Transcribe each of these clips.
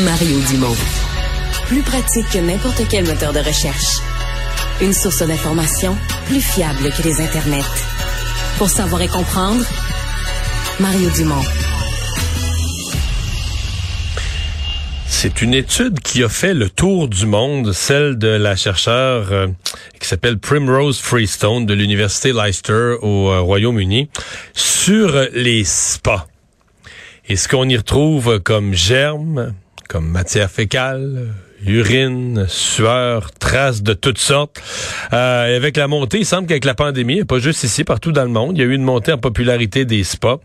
Mario Dumont. Plus pratique que n'importe quel moteur de recherche. Une source d'information plus fiable que les internets. Pour savoir et comprendre, Mario Dumont. C'est une étude qui a fait le tour du monde, celle de la chercheure euh, qui s'appelle Primrose Freestone de l'Université Leicester au euh, Royaume-Uni sur les spas. Et ce qu'on y retrouve comme germes, comme matière fécale, urine, sueur, traces de toutes sortes. Euh, avec la montée, il semble qu'avec la pandémie, pas juste ici, partout dans le monde, il y a eu une montée en popularité des spas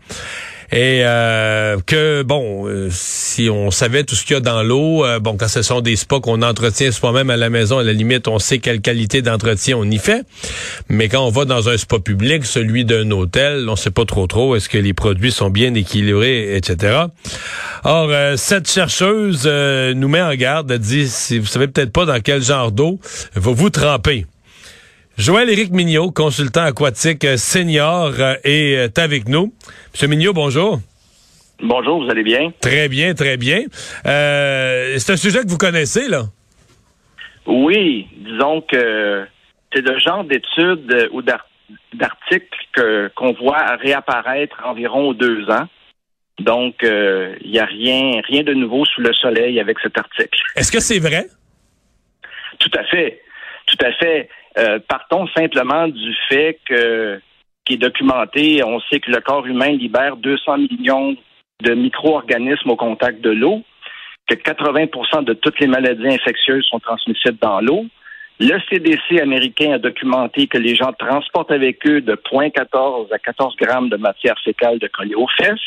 et euh, que bon, euh, si on savait tout ce qu'il y a dans l'eau, euh, bon, quand ce sont des spas qu'on entretient soi-même à la maison, à la limite, on sait quelle qualité d'entretien on y fait. Mais quand on va dans un spa public, celui d'un hôtel, on sait pas trop trop est-ce que les produits sont bien équilibrés, etc. Or, cette chercheuse nous met en garde, elle dit, si vous savez peut-être pas dans quel genre d'eau, va vous tremper. Joël-Éric Mignot, consultant aquatique senior, est avec nous. Monsieur Mignot, bonjour. Bonjour, vous allez bien? Très bien, très bien. Euh, c'est un sujet que vous connaissez, là? Oui, disons que c'est le genre d'études ou d'articles qu'on voit réapparaître environ deux ans. Donc, il euh, n'y a rien, rien de nouveau sous le soleil avec cet article. Est-ce que c'est vrai? Tout à fait. Tout à fait. Euh, partons simplement du fait que qui est documenté. On sait que le corps humain libère 200 millions de micro-organismes au contact de l'eau, que 80% de toutes les maladies infectieuses sont transmissibles dans l'eau. Le CDC américain a documenté que les gens transportent avec eux de 0,14 à 14 grammes de matière fécale de coller aux fesses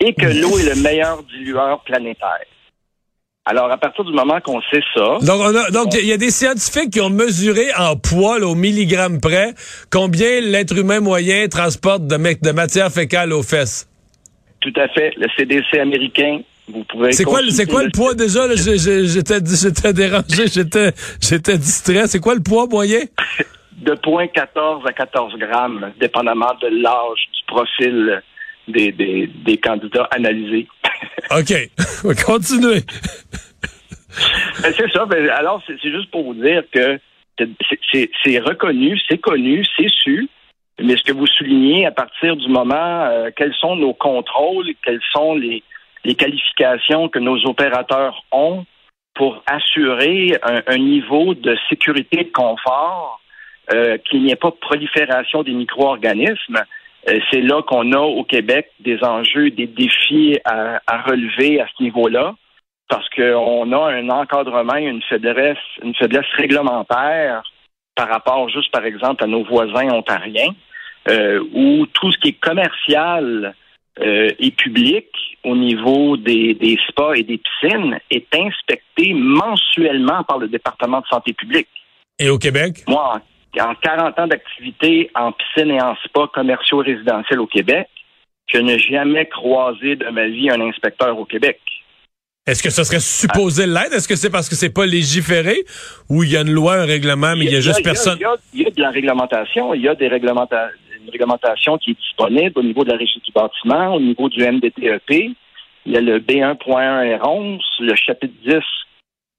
et que l'eau est le meilleur dilueur planétaire. Alors, à partir du moment qu'on sait ça... Donc, il y a des scientifiques qui ont mesuré en poids, au milligramme près, combien l'être humain moyen transporte de, de matière fécale aux fesses. Tout à fait. Le CDC américain, vous pouvez... C'est quoi, c'est quoi le, poids déjà? J'étais dérangé, j'étais j'étais distrait. C'est quoi le poids moyen? de 0,14 à 14 grammes, dépendamment de l'âge, du profil des, des, des candidats analysés. OK. Continuez. Ben, c'est ça. Ben, alors, c'est juste pour vous dire que c'est reconnu, c'est connu, c'est su. Mais ce que vous soulignez à partir du moment, euh, quels sont nos contrôles, quelles sont les, qualifications que nos opérateurs ont pour assurer un, niveau de sécurité et de confort, euh, qu'il n'y ait pas de prolifération des micro-organismes, c'est là qu'on a au Québec des enjeux, des défis à, relever à ce niveau-là, parce qu'on a un encadrement, une faiblesse, une faiblesse réglementaire par rapport juste, par exemple, à nos voisins ontariens, euh, où tout ce qui est commercial euh, et public au niveau des, des spas et des piscines est inspecté mensuellement par le département de santé publique. Et au Québec? Moi, en 40 ans d'activité en piscine et en spa commerciaux résidentiels au Québec, je n'ai jamais croisé de ma vie un inspecteur au Québec. Est-ce que ce serait supposé l'être? Est-ce que c'est parce que c'est pas légiféré ou il y a une loi, un règlement, mais il y a, juste personne? Il y, a, de la réglementation. Il y a des réglementations, une réglementation qui est disponible au niveau de la régie du bâtiment, au niveau du MDTEP. Il y a le B1.1 R11, le chapitre 10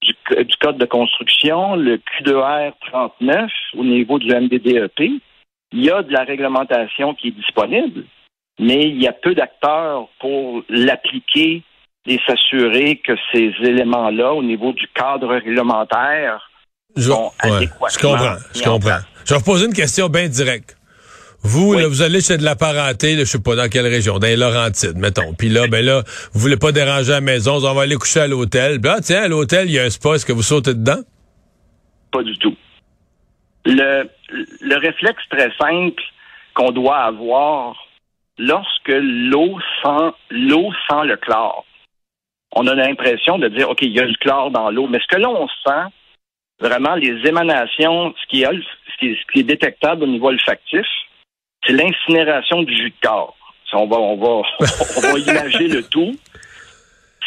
du, Code de construction, le Q2R 39 au niveau du MDDEP. Il y a de la réglementation qui est disponible, mais il y a peu d'acteurs pour l'appliquer et s'assurer que ces éléments-là, au niveau du cadre réglementaire, sont adéquatement. Je comprends, je comprends. Je vais vous poser une question bien directe. Vous, vous allez chez de la parenté, je sais pas dans quelle région, dans les Laurentides, mettons. Puis là, ben là, vous voulez pas déranger la maison, on va aller coucher à l'hôtel. Ah, tiens, à l'hôtel, il y a un spa, est-ce que vous sautez dedans? Pas du tout. Le, le réflexe très simple qu'on doit avoir lorsque l'eau sent l'eau sent le chlore. on a l'impression de dire, OK, il y a du chlore dans l'eau. Mais ce que là, on sent, vraiment, les émanations, ce qui est, ce qui est, ce qui est détectable au niveau olfactif, c'est l'incinération du jus de corps. On va, on va, on va imager le tout.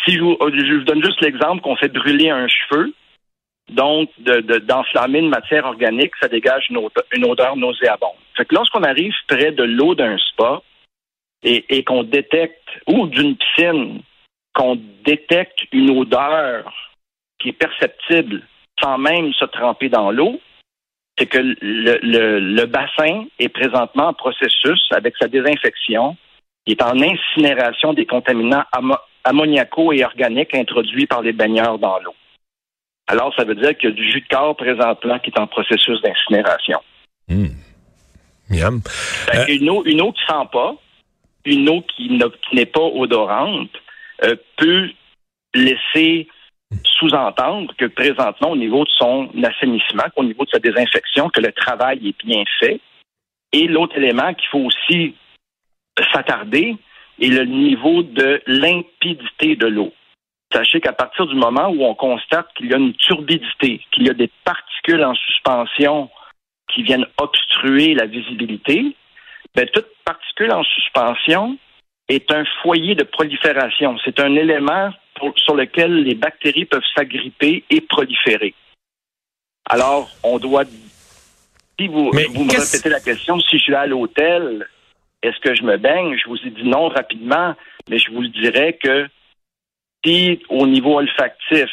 Si je vous, donne juste l'exemple qu'on fait brûler un cheveu, donc d'enflammer de, une matière organique, ça dégage une odeur, nauséabonde. Fait que lorsqu'on arrive près de l'eau d'un spa et qu'on détecte, ou d'une piscine, qu'on détecte une odeur qui est perceptible sans même se tremper dans l'eau, c'est que le, le, le, bassin est présentement en processus avec sa désinfection. Il est en incinération des contaminants ammoniaco et organiques introduits par les baigneurs dans l'eau. Alors, ça veut dire qu'il y a du jus de corps présentement qui est en processus d'incinération. Mmh. Miam. Euh, une, eau, une eau qui sent pas, une eau qui n'est pas odorante, euh, peut laisser sous-entendre que présentement, au niveau de son assainissement, au niveau de sa désinfection, que le travail est bien fait. Et l'autre élément qu'il faut aussi s'attarder est le niveau de limpidité de l'eau. Sachez qu'à partir du moment où on constate qu'il y a une turbidité, qu'il y a des particules en suspension qui viennent obstruer la visibilité, ben, toute particule en suspension est un foyer de prolifération. C'est un élément sur lequel les bactéries peuvent s'agripper et proliférer. Alors, on doit. Si vous, vous me répétez la question, si je suis à l'hôtel, est-ce que je me baigne? Je vous ai dit non rapidement, mais je vous dirais que si au niveau olfactif,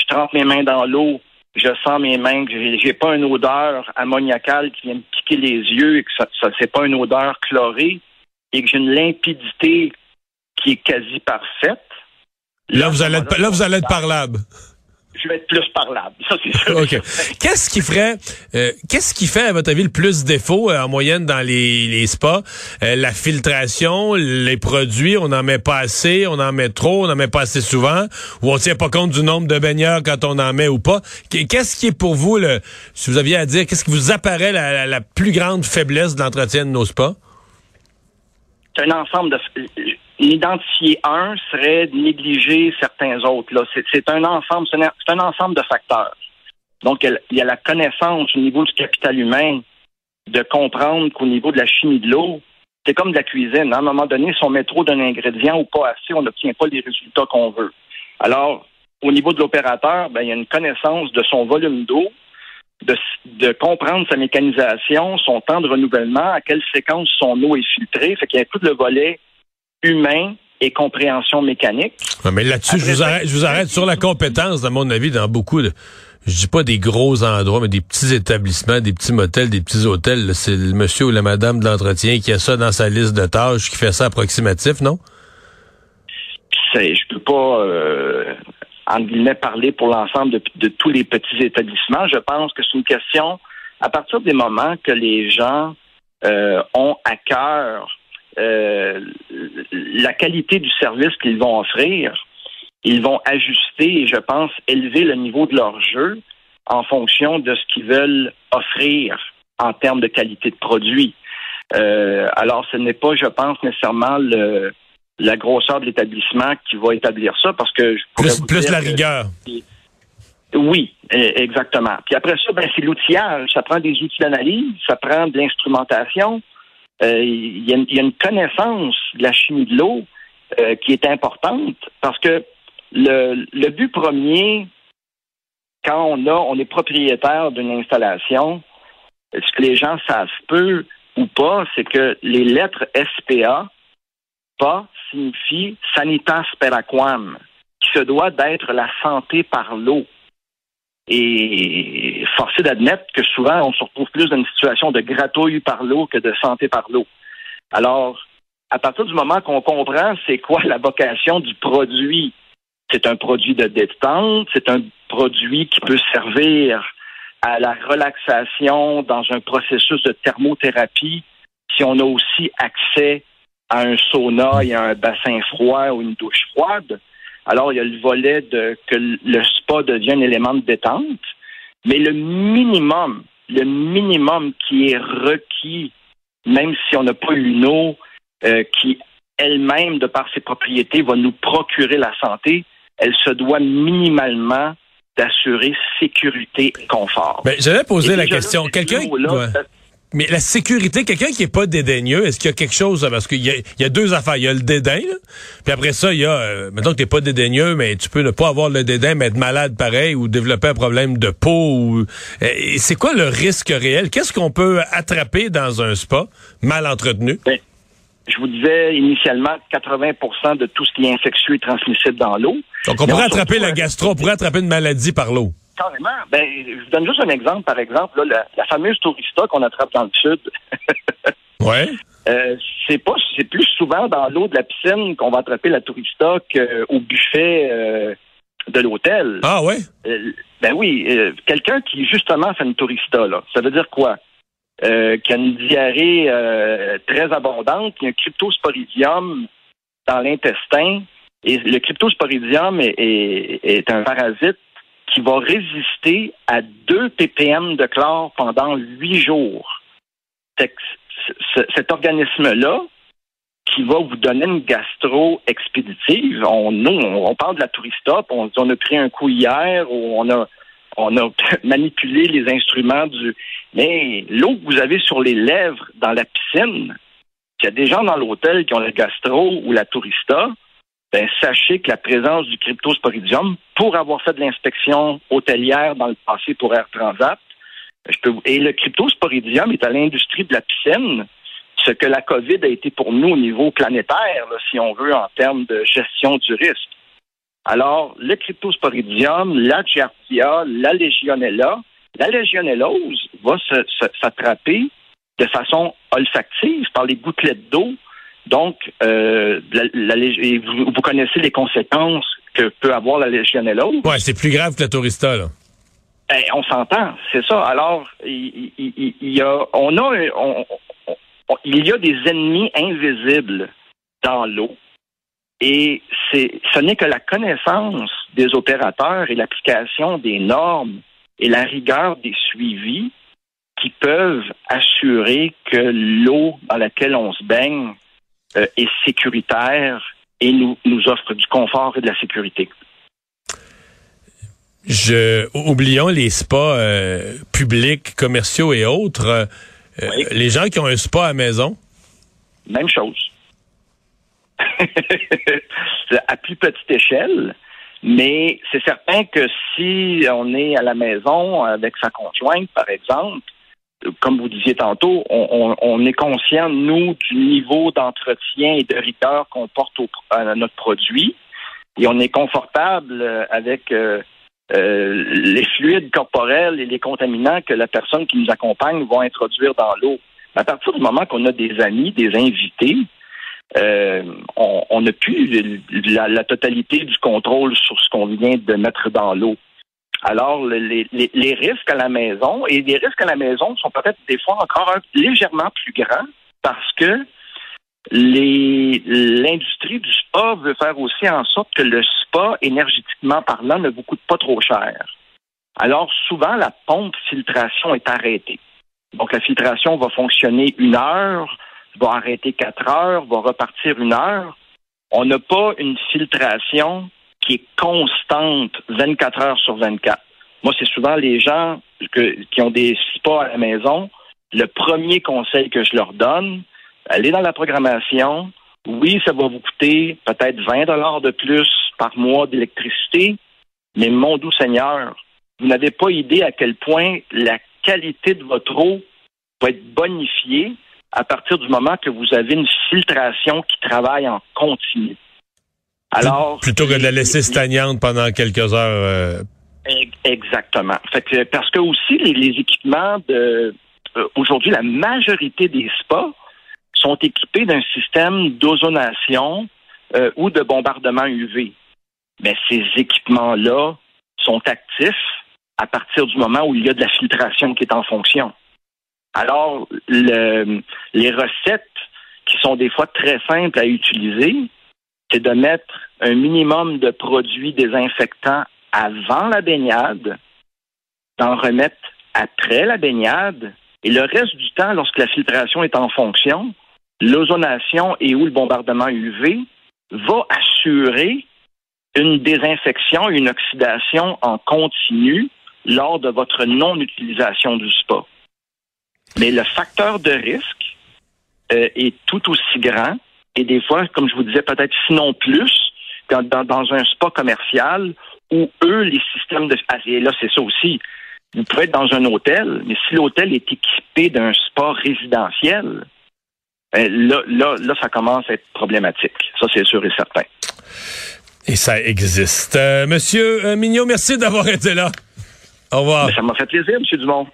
je trempe mes mains dans l'eau, je sens mes mains, que j'ai pas une odeur ammoniacale qui vient me piquer les yeux et que ça, ça c'est pas une odeur chlorée et que j'ai une limpidité qui est quasi parfaite, Là, vous allez être, là, vous allez être parlable. Je vais être plus parlable, ça c'est sûr. OK. Qu'est-ce qui ferait, euh, qu'est-ce qui fait à votre avis le plus défaut euh, en moyenne dans les, les spas? Euh, La filtration, les produits, on en met pas assez, on en met trop, on en met pas assez souvent, ou on tient pas compte du nombre de baigneurs quand on en met ou pas? Qu'est-ce qui est pour vous, le, si vous aviez à dire, qu'est-ce qui vous apparaît la, la plus grande faiblesse de l'entretien de nos spas? C'est un ensemble de Identifier un serait négliger certains autres. Là, c'est un ensemble, c'est un, ensemble de facteurs. Donc, il y a la connaissance au niveau du capital humain de comprendre qu'au niveau de la chimie de l'eau, c'est comme de la cuisine. À un moment donné, si on met trop d'un ingrédient ou pas assez, on n'obtient pas les résultats qu'on veut. Alors, au niveau de l'opérateur, ben, il y a une connaissance de son volume d'eau, de, de, comprendre sa mécanisation, son temps de renouvellement, à quelle séquence son eau est filtrée. Fait qu'il y a tout le volet humain et compréhension mécanique. mais là-dessus, je vous arrête, je vous arrête sur la compétence, à mon avis, dans beaucoup de, je dis pas des gros endroits, mais des petits établissements, des petits motels, des petits hôtels. C'est le monsieur ou la madame de l'entretien qui a ça dans sa liste de tâches, qui fait ça approximatif, non? Je peux pas, euh, en guillemets, parler pour l'ensemble de, tous les petits établissements. Je pense que c'est une question, à partir des moments que les gens euh, ont à cœur euh, la qualité du service qu'ils vont offrir, ils vont ajuster et, je pense, élever le niveau de leur jeu en fonction de ce qu'ils veulent offrir en termes de qualité de produit. Euh, alors, ce n'est pas, je pense, nécessairement le, la grosseur de l'établissement qui va établir ça, parce que... plus, plus la rigueur. oui, e, exactement. Puis après ça, ben, c'est l'outillage. Ça prend des outils d'analyse, ça prend de l'instrumentation, euh, il y, a une connaissance de la chimie de l'eau euh, qui est importante parce que le, le but premier, quand on a, on est propriétaire d'une installation, ce que les gens savent peu ou pas, c'est que les lettres SPA, signifie sanitas per aquam, qui se doit d'être la santé par l'eau. Et forcé d'admettre que souvent, on se retrouve plus dans une situation de gratouille par l'eau que de santé par l'eau. Alors, à partir du moment qu'on comprend c'est quoi la vocation du produit, c'est un produit de détente, c'est un produit qui peut servir à la relaxation dans un processus de thermothérapie si on a aussi accès à un sauna et à un bassin froid ou une douche froide. Alors, il y a le volet de que le spa devient un élément de détente, mais le minimum, le minimum qui est requis, même si on n'a pas une eau euh, qui elle-même, de par ses propriétés, va nous procurer la santé, elle se doit minimalement d'assurer sécurité et confort. Ben, j'allais poser Et la question. Quelqu'un. Mais la sécurité, quelqu'un qui est pas dédaigneux, est-ce qu'il y a quelque chose parce qu'il y a, il y a deux affaires, il y a le dédain, là, puis après ça, il y a, euh, mettons que t'es pas dédaigneux, mais tu peux ne pas avoir le dédain, mais être malade pareil ou développer un problème de peau. Ou, euh, et c'est quoi le risque réel? Qu'est-ce qu'on peut attraper dans un spa mal entretenu? Je vous disais initialement 80% de tout ce qui est infectieux est transmissible dans l'eau. Donc on Mais pourrait on attraper la gastro, on pourrait attraper une maladie par l'eau. Carrément. Ben, je vous donne juste un exemple. Par exemple, là, la, la fameuse tourista qu'on attrape dans le sud, Ouais. euh, c'est pas, c'est plus souvent dans l'eau de la piscine qu'on va attraper la tourista qu'au buffet euh, de l'hôtel. Ah ouais? Euh, ben oui, quelqu'un qui justement fait une tourista, là, ça veut dire quoi? Qui a une diarrhée très abondante, qui a un cryptosporidium dans l'intestin. Et le cryptosporidium est, est, est un parasite qui va résister à 2 ppm de chlore pendant 8 jours. Cet organisme-là, qui va vous donner une gastro expéditive. On, nous, on, parle de la touristop, on on a pris un coup hier ou on a manipulé les instruments du. Mais l'eau que vous avez sur les lèvres dans la piscine, qu'il y a des gens dans l'hôtel qui ont la gastro ou la tourista, ben sachez que la présence du cryptosporidium, pour avoir fait de l'inspection hôtelière dans le passé pour Air Transat, et le cryptosporidium est à l'industrie de la piscine, ce que la COVID a été pour nous au niveau planétaire, si on veut, en termes de gestion du risque. Alors, le cryptosporidium, la giardia, la legionella, la légionellose va s'attraper de façon olfactive par les gouttelettes d'eau. Donc, euh, la- la vous, vous connaissez les conséquences que peut avoir la légionellose. Ouais, c'est plus grave que la tourista, là. Ben, on s'entend, c'est ça. Alors, il, il- il- il y a, on a, on- on- il y a des ennemis invisibles dans l'eau, et c'est, ce n'est que la connaissance des opérateurs et l'application des normes et la rigueur des suivis qui peuvent assurer que l'eau dans laquelle on se baigne euh, est sécuritaire et nous, nous offre du confort et de la sécurité. Je, oublions les spas euh, publics, commerciaux et autres. Euh, Oui. Les gens qui ont un spa à la maison, Même chose. à plus petite échelle, mais c'est certain que si on est à la maison avec sa conjointe, par exemple, comme vous disiez tantôt, on, est conscient, nous, du niveau d'entretien et de rigueur qu'on porte à notre produit, et on est confortable avec euh, euh, les fluides corporels et les contaminants que la personne qui nous accompagne va introduire dans l'eau. À partir du moment qu'on a des amis, des invités, euh, on n'a plus la totalité du contrôle sur ce qu'on vient de mettre dans l'eau. Alors, le- les, risques à la maison, et les risques à la maison sont peut-être des fois encore légèrement plus grands parce que l'industrie du spa veut faire aussi en sorte que le spa, énergétiquement parlant, ne vous coûte pas trop cher. Alors, souvent, la pompe filtration est arrêtée. Donc, la filtration va fonctionner une heure, va arrêter quatre heures, va repartir une heure. On n'a pas une filtration constante 24 heures sur 24. Moi, c'est souvent les gens qui ont des spas à la maison. Le premier conseil que je leur donne, allez dans la programmation. Oui, ça va vous coûter peut-être 20 dollars de plus par mois d'électricité, mais mon doux Seigneur, vous n'avez pas idée à quel point la qualité de votre eau va être bonifiée à partir du moment que vous avez une filtration qui travaille en continu. Alors, plutôt que de la laisser stagnante pendant quelques heures. euh, Ex- Exactement. Fait que, parce que aussi les, les équipements de euh, aujourd'hui, la majorité des spas sont équipés d'un système d'ozonation euh, ou de bombardement UV. Mais ces équipements-là sont actifs à partir du moment où il y a de la filtration qui est en fonction. Alors, le- les recettes qui sont des fois très simples à utiliser, c'est de mettre un minimum de produits désinfectants avant la baignade, d'en remettre après la baignade, et le reste du temps, lorsque la filtration est en fonction, l'ozonation et ou le bombardement UV va assurer une désinfection, une oxydation en continu lors de votre non-utilisation du spa. Mais le facteur de risque euh, est tout aussi grand et des fois, comme je vous disais, peut-être sinon plus, dans, dans, un spa commercial où eux, les systèmes de... Ah, et là, c'est ça aussi. Vous pouvez être dans un hôtel, mais si l'hôtel est équipé d'un spa résidentiel, ben, là, là, là, ça commence à être problématique. Ça, c'est sûr et certain. Et ça existe. Euh, Monsieur euh, Mignot, merci d'avoir été là. Au revoir. Ben, ça m'a fait plaisir, M. Dumont.